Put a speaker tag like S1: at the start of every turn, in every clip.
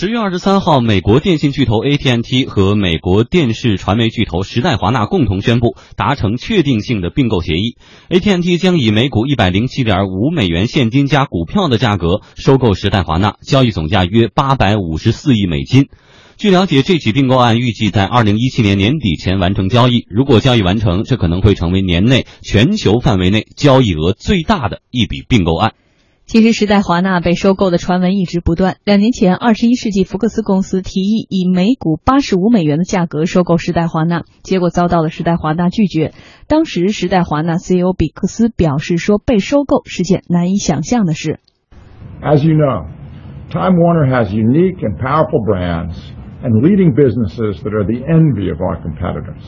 S1: 十月二十三号，美国电信巨头 AT&T 和美国电视传媒巨头时代华纳共同宣布达成确定性的并购协议。AT&T 将以每股一百零七点五美元现金加股票的价格收购时代华纳，交易总价约八百五十四亿美金。据了解，这起并购案预计在二零一七年年底前完成交易。如果交易完成，这可能会成为年内全球范围内交易额最大的一笔并购案。
S2: 其实，时代华纳被收购的传闻一直不断。两年前，二十一世纪福克斯公司提议以每股八十五美元的价格收购时代华纳，结果遭到了时代华纳拒绝。当时，时代华纳 CEO 比克斯表示说：“被收购是件难以想象的事。”
S3: As you know, Time Warner has unique and powerful brands and leading businesses that are the envy of our competitors.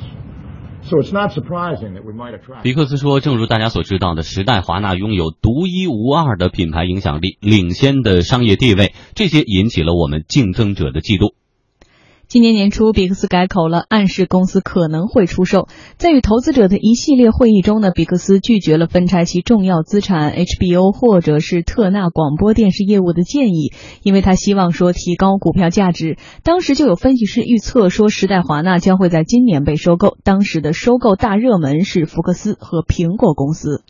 S1: 比克斯说：“正如大家所知道的，时代华纳拥有独一无二的品牌影响力、领先的商业地位，这些引起了我们竞争者的嫉妒。”
S2: 今年年初，比克斯改口了，暗示公司可能会出售。在与投资者的一系列会议中呢，比克斯拒绝了分拆其重要资产 HBO 或者是特纳广播电视业务的建议，因为他希望说提高股票价值。当时就有分析师预测说，时代华纳将会在今年被收购。当时的收购大热门是福克斯和苹果公司。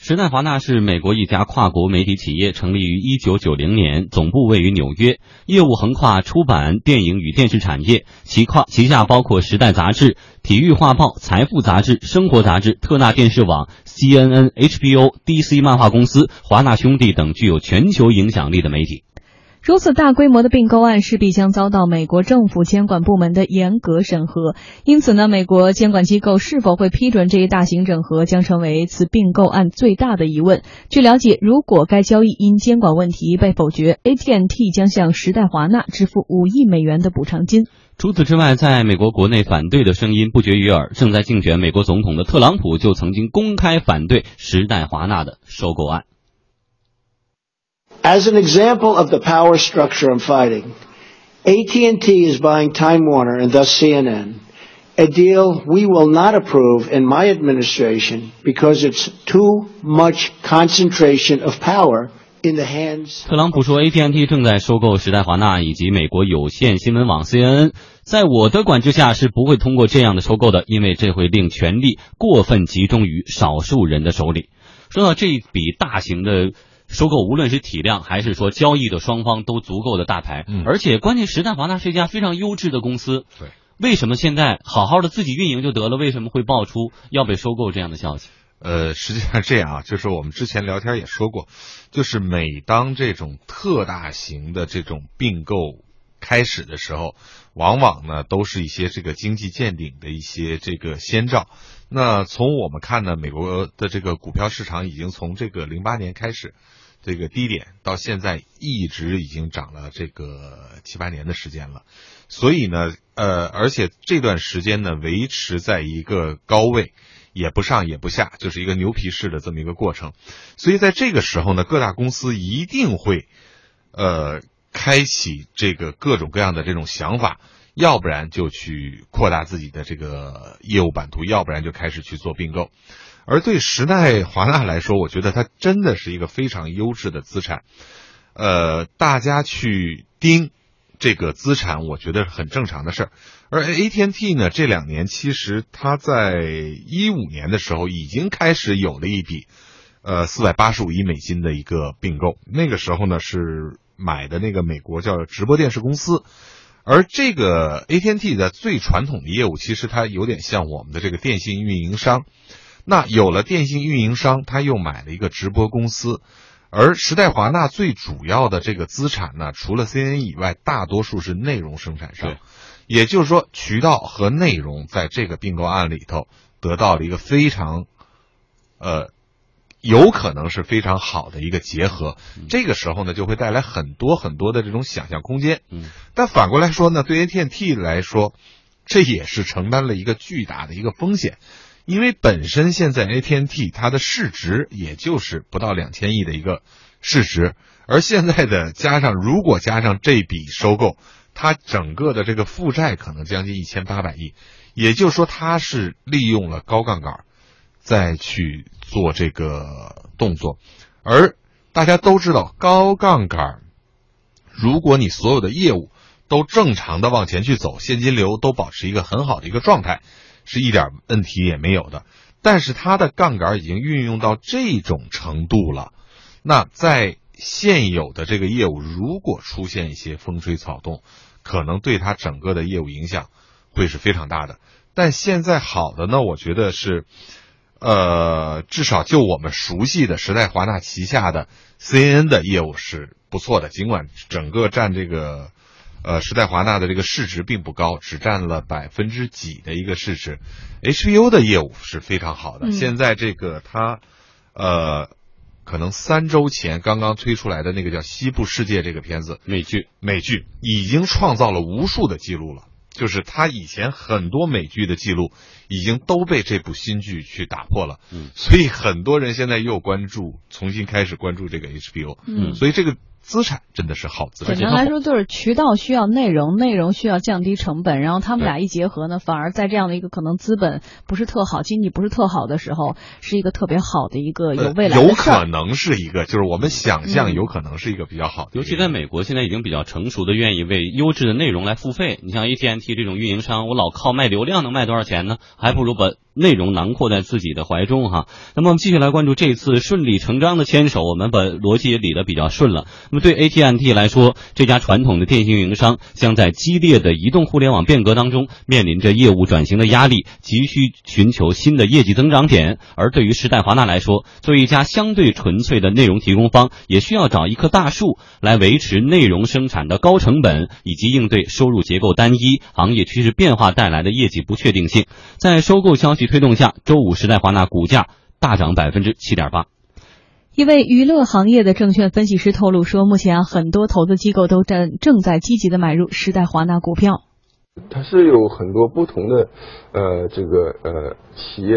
S1: 时代华纳是美国一家跨国媒体企业，成立于一九九零年，总部位于纽约，业务横跨出版、电影与电视产业，其跨旗下包括《时代》杂志、《体育画报》、《财富》杂志、《生活》杂志、特纳电视网、CNN、HBO、DC 漫画公司、华纳兄弟等具有全球影响力的媒体。
S2: 如此大规模的并购案势必将遭到美国政府监管部门的严格审核，因此呢，美国监管机构是否会批准这一大型整合，将成为此并购案最大的疑问。据了解，如果该交易因监管问题被否决，AT&T 将向时代华纳支付五亿美元的补偿金。
S1: 除此之外，在美国国内反对的声音不绝于耳。正在竞选美国总统的特朗普就曾经公开反对时代华纳的收购案。
S4: As an example of the power structure I'm fighting, AT&T is buying Time Warner and thus CNN, a deal we will not approve in my administration because it's too much concentration of power in the hands.
S1: 特朗普说，AT&T 正在收购时代华纳以及美国有线新闻网 CNN，在我的管制下是不会通过这样的收购的，因为这会令权力过分集中于少数人的手里。说到这一笔大型的。 收购无论是体量还是说交易的双方都足够的大牌，
S5: 嗯，
S1: 而且关键时代华纳是一家非常优质的公司，
S5: 对，
S1: 为什么现在好好的自己运营就得了，为什么会爆出要被收购这样的消息？
S5: 呃，实际上这样啊，就是我们之前聊天也说过，就是每当这种特大型的这种并购开始的时候，往往呢都是一些这个经济见顶的一些这个先兆。那从我们看呢，美国的这个股票市场已经从这个零八年开始。这个低点到现在一直已经涨了这个七八年的时间了，所以呢，呃，而且这段时间呢维持在一个高位，也不上也不下，就是一个牛皮式的这么一个过程。所以在这个时候呢，各大公司一定会，呃，开启这个各种各样的这种想法，要不然就去扩大自己的这个业务版图，要不然就开始去做并购。而对时代华纳来说，我觉得它真的是一个非常优质的资产，呃，大家去盯这个资产，我觉得是很正常的事儿。而 AT&T 呢，这两年其实它在一五年的时候已经开始有了一笔，呃，四百八十五亿美金的一个并购，那个时候呢是买的那个美国叫直播电视公司，而这个 AT&T 的最传统的业务，其实它有点像我们的这个电信运营商。那有了电信运营商，他又买了一个直播公司，而时代华纳最主要的这个资产呢，除了 CNN 以外，大多数是内容生产商，也就是说，渠道和内容在这个并购案里头得到了一个非常，呃，有可能是非常好的一个结合。这个时候呢，就会带来很多很多的这种想象空间。
S1: 嗯，
S5: 但反过来说呢，对 AT&T 来说，这也是承担了一个巨大的一个风险。因为本身现在 AT&T 它的市值也就是不到两千亿的一个市值，而现在的加上如果加上这笔收购，它整个的这个负债可能将近一千八百亿，也就是说它是利用了高杠杆再去做这个动作，而大家都知道高杠杆，如果你所有的业务都正常的往前去走，现金流都保持一个很好的一个状态，是一点问题也没有的。但是它的杠杆已经运用到这种程度了，那在现有的这个业务如果出现一些风吹草动，可能对它整个的业务影响会是非常大的。但现在好的呢，我觉得是，呃，至少就我们熟悉的时代华纳旗下的 CNN 的业务是不错的，尽管整个占这个。呃，时代华纳的这个市值并不高，只占了百分之几的一个市值。HBO 的业务是非常好的。现在这个它，呃，可能三周前刚刚推出来的那个叫《西部世界》这个片子，
S1: 美剧，
S5: 美剧已经创造了无数的记录了。就是他以前很多美剧的记录，已经都被这部新剧去打破了。
S1: 嗯，
S5: 所以很多人现在又关注，重新开始关注这个 HBO。
S2: 嗯，
S5: 所以这个。资产真的是好资产。
S2: 简单来说，就是渠道需要内容，内容需要降低成本，然后他们俩一结合呢，反而在这样的一个可能资本不是特好、经济不是特好的时候，是一个特别好的一个有未来
S5: 的有可能是一个，就是我们想象有可能是一个比较好的。
S1: 尤其在美国，现在已经比较成熟的，愿意为优质的内容来付费。你像 AT&T 这种运营商，我老靠卖流量能卖多少钱呢？还不如把。内容囊括在自己的怀中哈，那么我们继续来关注这次顺理成章的牵手，我们把逻辑也理得比较顺了。那么对 AT&T 来说，这家传统的电信运营商将在激烈的移动互联网变革当中面临着业务转型的压力，急需寻求新的业绩增长点。而对于时代华纳来说，作为一家相对纯粹的内容提供方，也需要找一棵大树来维持内容生产的高成本，以及应对收入结构单一、行业趋势变化带来的业绩不确定性。在收购消息。推动下，周五时代华纳股价大涨百分之七点八。
S2: 一位娱乐行业的证券分析师透露说，目前啊，很多投资机构都正正在积极的买入时代华纳股票。
S6: 它是有很多不同的呃这个呃企业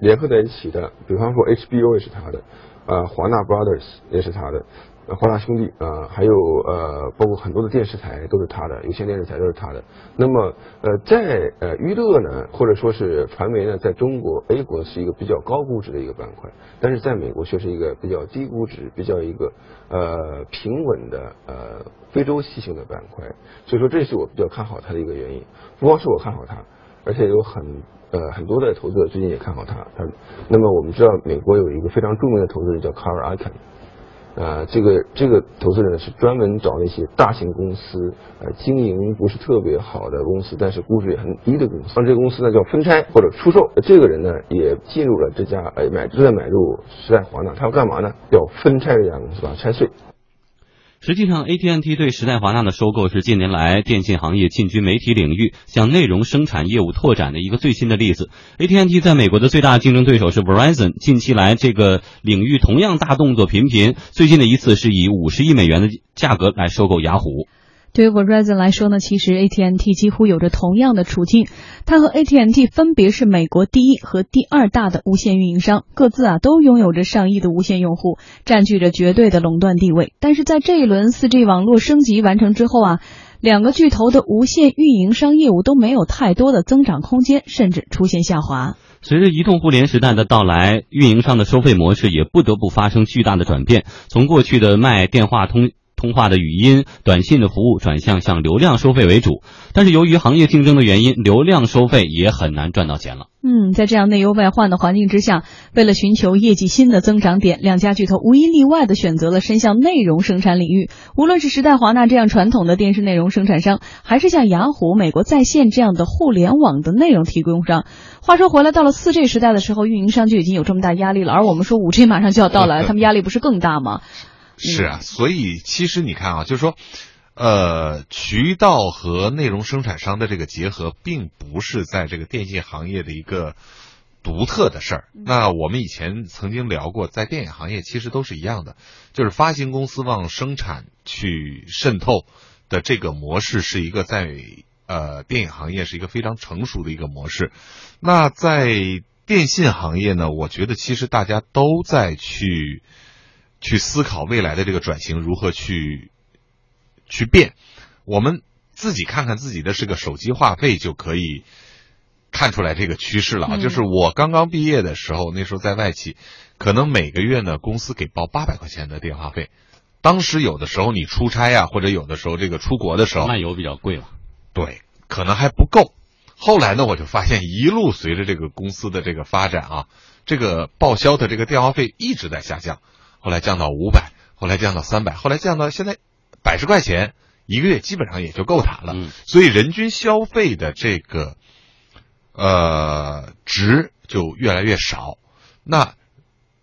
S6: 联合在一起的，比方说 HBO 也是它的，呃华纳 Brothers 也是它的。华纳兄弟啊，还有呃，包括很多的电视台都是他的，有线电视台都是他的。那么呃，在呃娱乐呢，或者说是传媒呢，在中国 A 国是一个比较高估值的一个板块，但是在美国却是一个比较低估值、比较一个呃平稳的呃非洲系性的板块。所以说，这是我比较看好它的一个原因。不光是我看好它，而且有很呃很多的投资者最近也看好它。它那么我们知道，美国有一个非常著名的投资人叫卡尔·阿肯。啊，这个这个投资人呢是专门找那些大型公司，呃，经营不是特别好的公司，但是估值也很低的公司。让这个公司呢叫分拆或者出售。这个人呢也进入了这家，呃，买正在买入时代华纳，他要干嘛呢？要分拆这家公司，把它拆碎。
S1: 实际上，AT&T 对时代华纳的收购是近年来电信行业进军媒体领域、向内容生产业务拓展的一个最新的例子。AT&T 在美国的最大竞争对手是 Verizon，近期来这个领域同样大动作频频。最近的一次是以五十亿美元的价格来收购雅虎。
S2: 对于 Verizon 来说呢，其实 AT&T 几乎有着同样的处境。它和 AT&T 分别是美国第一和第二大的无线运营商，各自啊都拥有着上亿的无线用户，占据着绝对的垄断地位。但是在这一轮 4G 网络升级完成之后啊，两个巨头的无线运营商业务都没有太多的增长空间，甚至出现下滑。
S1: 随着移动互联时代的到来，运营商的收费模式也不得不发生巨大的转变，从过去的卖电话通。通话的语音、短信的服务转向向流量收费为主，但是由于行业竞争的原因，流量收费也很难赚到钱了。
S2: 嗯，在这样内忧外患的环境之下，为了寻求业绩新的增长点，两家巨头无一例外的选择了伸向内容生产领域。无论是时代华纳这样传统的电视内容生产商，还是像雅虎、美国在线这样的互联网的内容提供商。话说回来，到了四 G 时代的时候，运营商就已经有这么大压力了，而我们说五 G 马上就要到来，他们压力不是更大吗？
S5: 是啊，所以其实你看啊，就是说，呃，渠道和内容生产商的这个结合，并不是在这个电信行业的一个独特的事儿。那我们以前曾经聊过，在电影行业其实都是一样的，就是发行公司往生产去渗透的这个模式，是一个在呃电影行业是一个非常成熟的一个模式。那在电信行业呢，我觉得其实大家都在去。去思考未来的这个转型如何去去变，我们自己看看自己的这个手机话费就可以看出来这个趋势了啊。就是我刚刚毕业的时候，那时候在外企，可能每个月呢公司给报八百块钱的电话费，当时有的时候你出差呀、或者有的时候这个出国的时候，
S1: 漫游比较贵嘛。
S5: 对，可能还不够。后来呢，我就发现一路随着这个公司的这个发展啊，这个报销的这个电话费一直在下降，后来降到五百，后来降到三百，后来降到现在百十块钱一个月，基本上也就够他了。
S1: 嗯
S5: 所以人均消费的这个呃值就越来越少。那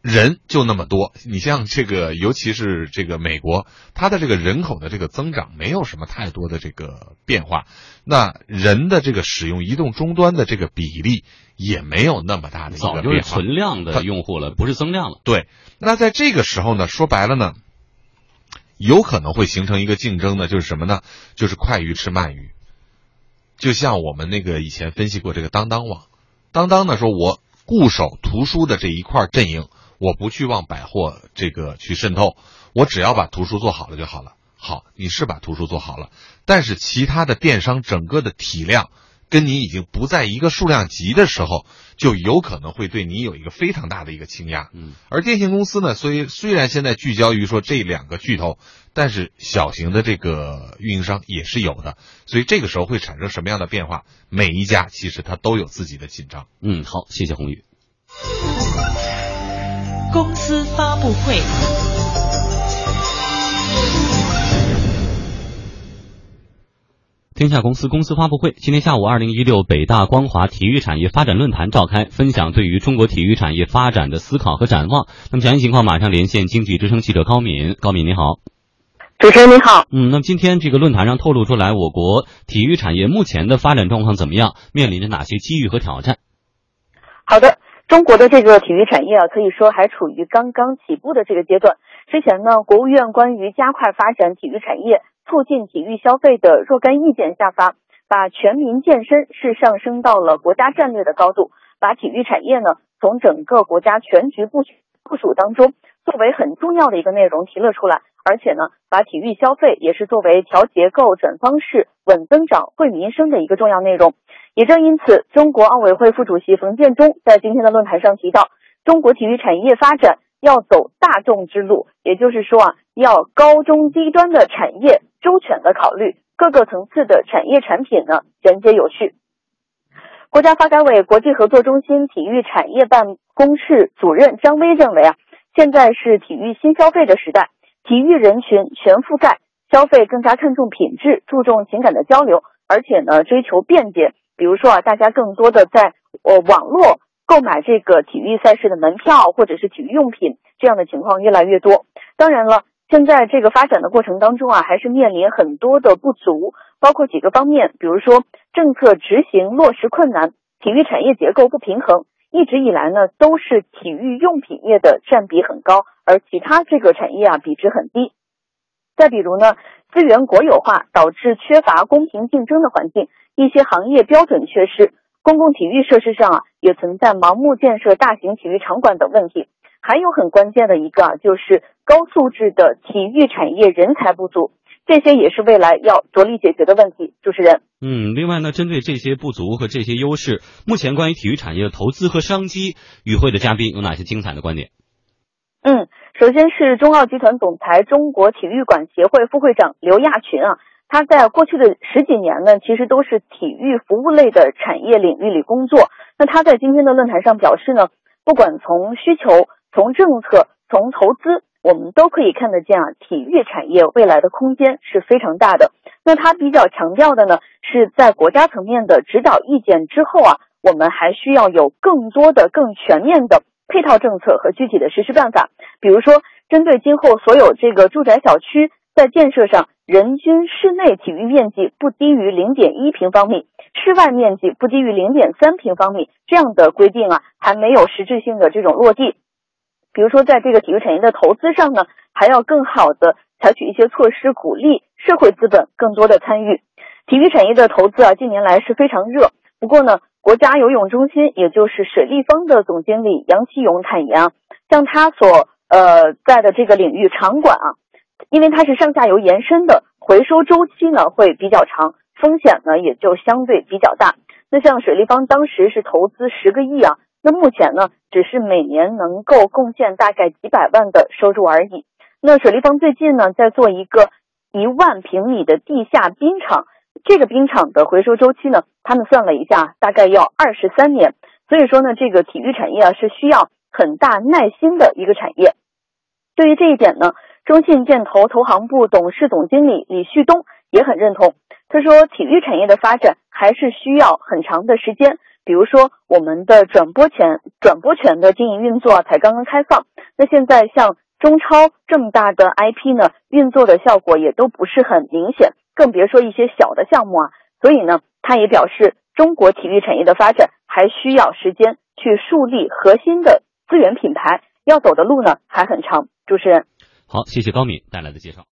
S5: 人就那么多，你像这个，尤其是这个美国，它的这个人口的这个增长没有什么太多的这个变化，那人的这个使用移动终端的这个比例也没有那么大的一
S1: 早
S5: 个变化。
S1: 就是存量的用户了，不是增量了。
S5: 对，那在这个时候呢，说白了呢，有可能会形成一个竞争呢，就是什么呢？就是快鱼吃慢鱼。就像我们那个以前分析过这个当当网，当当呢说我固守图书的这一块阵营，我不去往百货这个去渗透，我只要把图书做好了就好了。好，你是把图书做好了，但是其他的电商整个的体量跟你已经不在一个数量级的时候，就有可能会对你有一个非常大的一个倾压。
S1: 嗯，
S5: 而电信公司呢，虽虽然现在聚焦于说这两个巨头，但是小型的这个运营商也是有的，所以这个时候会产生什么样的变化？每一家其实它都有自己的紧张。
S1: 嗯，好，谢谢红宇。
S7: 公司发布会。
S1: 天下公司公司发布会，今天下午，二零一六北大光华体育产业发展论坛召开，分享对于中国体育产业发展的思考和展望。那么详细情况马上连线经济之声记者高敏。高敏你好，
S8: 主持人你好，
S1: 嗯，那么今天这个论坛上透露出来，我国体育产业目前的发展状况怎么样？面临着哪些机遇和挑战？
S8: 中国的这个体育产业啊，可以说还处于刚刚起步的这个阶段。之前呢，国务院关于加快发展体育产业、促进体育消费的若干意见下发，把全民健身是上升到了国家战略的高度，把体育产业呢从整个国家全局部部署当中作为很重要的一个内容提了出来，而且呢，把体育消费也是作为调结构、转方式、稳增长、惠民生的一个重要内容。也正因此，中国奥委会副主席冯建中在今天的论坛上提到，中国体育产业发展要走大众之路，也就是说啊，要高中低端的产业周全的考虑各个层次的产业产品呢衔接有序。国家发改委国际合作中心体育产业办公室主任张威认为啊，现在是体育新消费的时代，体育人群全覆盖，消费更加看重品质，注重情感的交流，而且呢追求便捷。比如说啊，大家更多的在呃网络购买这个体育赛事的门票或者是体育用品，这样的情况越来越多。当然了，现在这个发展的过程当中啊，还是面临很多的不足，包括几个方面，比如说政策执行落实困难，体育产业结构不平衡。一直以来呢，都是体育用品业的占比很高，而其他这个产业啊比值很低。再比如呢，资源国有化导致缺乏公平竞争的环境，一些行业标准缺失，公共体育设施上啊也存在盲目建设大型体育场馆等问题。还有很关键的一个啊，就是高素质的体育产业人才不足，这些也是未来要着力解决的问题。主持人。
S1: 嗯，另外呢，针对这些不足和这些优势，目前关于体育产业的投资和商机，与会的嘉宾有哪些精彩的观点？
S8: 嗯，首先是中奥集团总裁、中国体育馆协会副会长刘亚群啊，他在过去的十几年呢，其实都是体育服务类的产业领域里工作。那他在今天的论坛上表示呢，不管从需求、从政策、从投资，我们都可以看得见啊，体育产业未来的空间是非常大的。那他比较强调的呢，是在国家层面的指导意见之后啊，我们还需要有更多的、更全面的配套政策和具体的实施办法。比如说，针对今后所有这个住宅小区在建设上，人均室内体育面积不低于零点一平方米，室外面积不低于零点三平方米这样的规定啊，还没有实质性的这种落地。比如说，在这个体育产业的投资上呢，还要更好的采取一些措施，鼓励社会资本更多的参与。体育产业的投资啊，近年来是非常热。不过呢，国家游泳中心，也就是水立方的总经理杨奇勇坦言啊，像他所呃在的这个领域场馆啊，因为它是上下游延伸的，回收周期呢会比较长，风险呢也就相对比较大。那像水立方当时是投资十个亿啊。那目前呢，只是每年能够贡献大概几百万的收入而已。那水立方最近呢，在做一个一万平米的地下冰场，这个冰场的回收周期呢，他们算了一下，大概要二十三年。所以说呢，这个体育产业啊是需要很大耐心的一个产业。对于这一点呢，中信建投投行部董事总经理李旭东也很认同。他说，体育产业的发展还是需要很长的时间。比如说，我们的转播权转播权的经营运作才刚刚开放，那现在像中超这么大的 IP 呢，运作的效果也都不是很明显，更别说一些小的项目啊。所以呢，他也表示，中国体育产业的发展还需要时间去树立核心的资源品牌，要走的路呢还很长。主持人，
S1: 好，谢谢高敏带来的介绍。